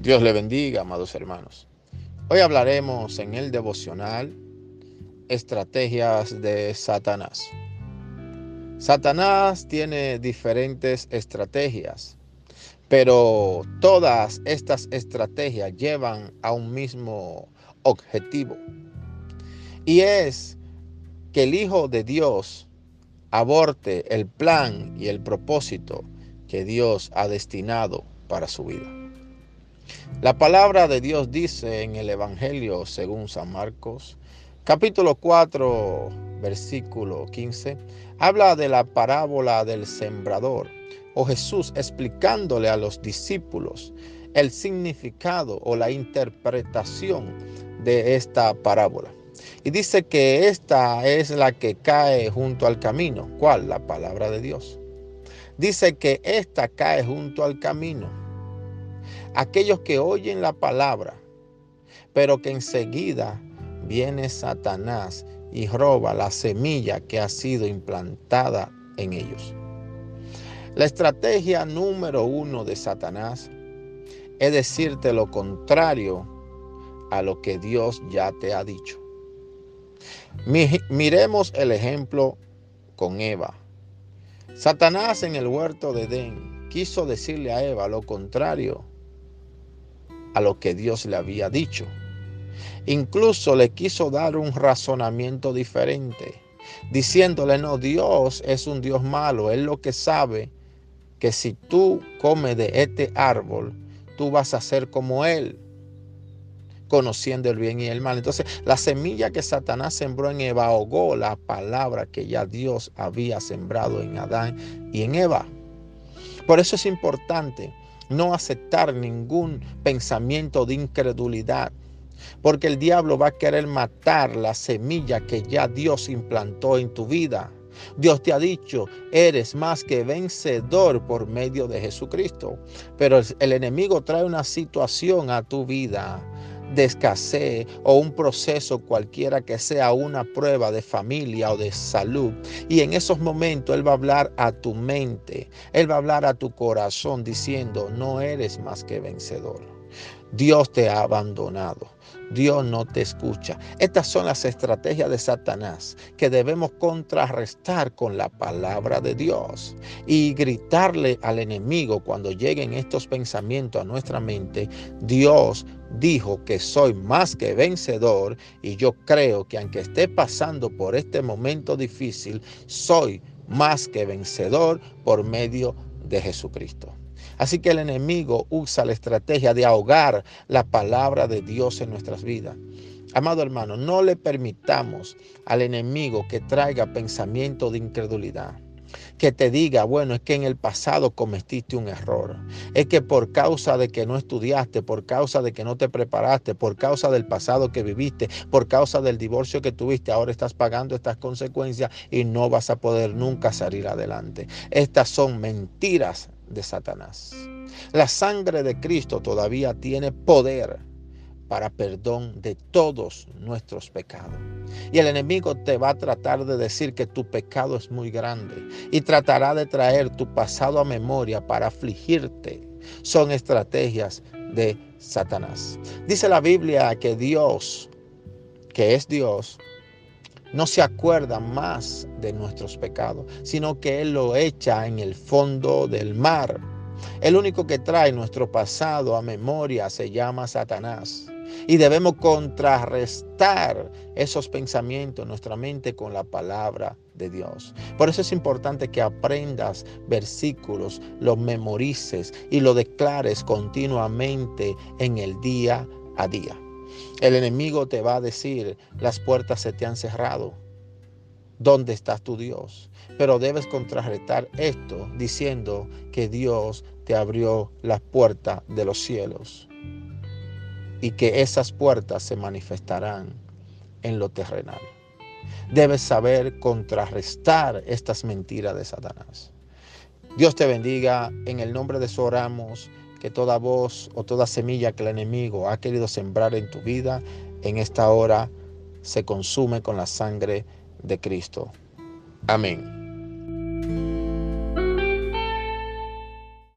Dios le bendiga, amados hermanos. Hoy hablaremos en el devocional estrategias de Satanás. Satanás tiene diferentes estrategias, pero todas estas estrategias llevan a un mismo objetivo. Y es que el Hijo de Dios aborte el plan y el propósito que Dios ha destinado para su vida. La palabra de Dios dice en el Evangelio según San Marcos, capítulo 4, versículo 15, habla de la parábola del sembrador o Jesús explicándole a los discípulos el significado o la interpretación de esta parábola. Y dice que esta es la que cae junto al camino. ¿Cuál? La palabra de Dios. Dice que esta cae junto al camino. Aquellos que oyen la palabra, pero que enseguida viene Satanás y roba la semilla que ha sido implantada en ellos. La estrategia número uno de Satanás es decirte lo contrario a lo que Dios ya te ha dicho. Miremos el ejemplo con Eva. Satanás en el huerto de Edén quiso decirle a Eva lo contrario a lo que Dios le había dicho. Incluso le quiso dar un razonamiento diferente, diciéndole, no, Dios es un Dios malo, Él lo que sabe que si tú comes de este árbol, tú vas a ser como Él conociendo el bien y el mal. Entonces, la semilla que Satanás sembró en Eva ahogó la palabra que ya Dios había sembrado en Adán y en Eva. Por eso es importante no aceptar ningún pensamiento de incredulidad, porque el diablo va a querer matar la semilla que ya Dios implantó en tu vida. Dios te ha dicho, eres más que vencedor por medio de Jesucristo. Pero el enemigo trae una situación a tu vida de escasez o un proceso cualquiera que sea una prueba de familia o de salud. Y en esos momentos Él va a hablar a tu mente, Él va a hablar a tu corazón diciendo, no eres más que vencedor. Dios te ha abandonado. Dios no te escucha. Estas son las estrategias de Satanás que debemos contrarrestar con la palabra de Dios y gritarle al enemigo cuando lleguen estos pensamientos a nuestra mente. Dios dijo que soy más que vencedor y yo creo que aunque esté pasando por este momento difícil, soy más que vencedor por medio de Jesucristo. Así que el enemigo usa la estrategia de ahogar la palabra de Dios en nuestras vidas. Amado hermano, no le permitamos al enemigo que traiga pensamiento de incredulidad que te diga, bueno, es que en el pasado cometiste un error. Es que por causa de que no estudiaste, por causa de que no te preparaste, por causa del pasado que viviste, por causa del divorcio que tuviste, ahora estás pagando estas consecuencias y no vas a poder nunca salir adelante. Estas son mentiras de Satanás. La sangre de Cristo todavía tiene poder para perdón de todos nuestros pecados. Y el enemigo te va a tratar de decir que tu pecado es muy grande y tratará de traer tu pasado a memoria para afligirte. Son estrategias de Satanás. Dice la Biblia que Dios, que es Dios, no se acuerda más de nuestros pecados, sino que Él lo echa en el fondo del mar. El único que trae nuestro pasado a memoria se llama Satanás. Y debemos contrarrestar esos pensamientos en nuestra mente con la palabra de Dios. Por eso es importante que aprendas versículos, los memorices y lo declares continuamente en el día a día. El enemigo te va a decir, las puertas se te han cerrado. ¿Dónde está tu Dios? Pero debes contrarrestar esto diciendo que Dios te abrió las puertas de los cielos y que esas puertas se manifestarán en lo terrenal. Debes saber contrarrestar estas mentiras de Satanás. Dios te bendiga. En el nombre de oramos que toda voz o toda semilla que el enemigo ha querido sembrar en tu vida, en esta hora se consume con la sangre de Cristo. Amén.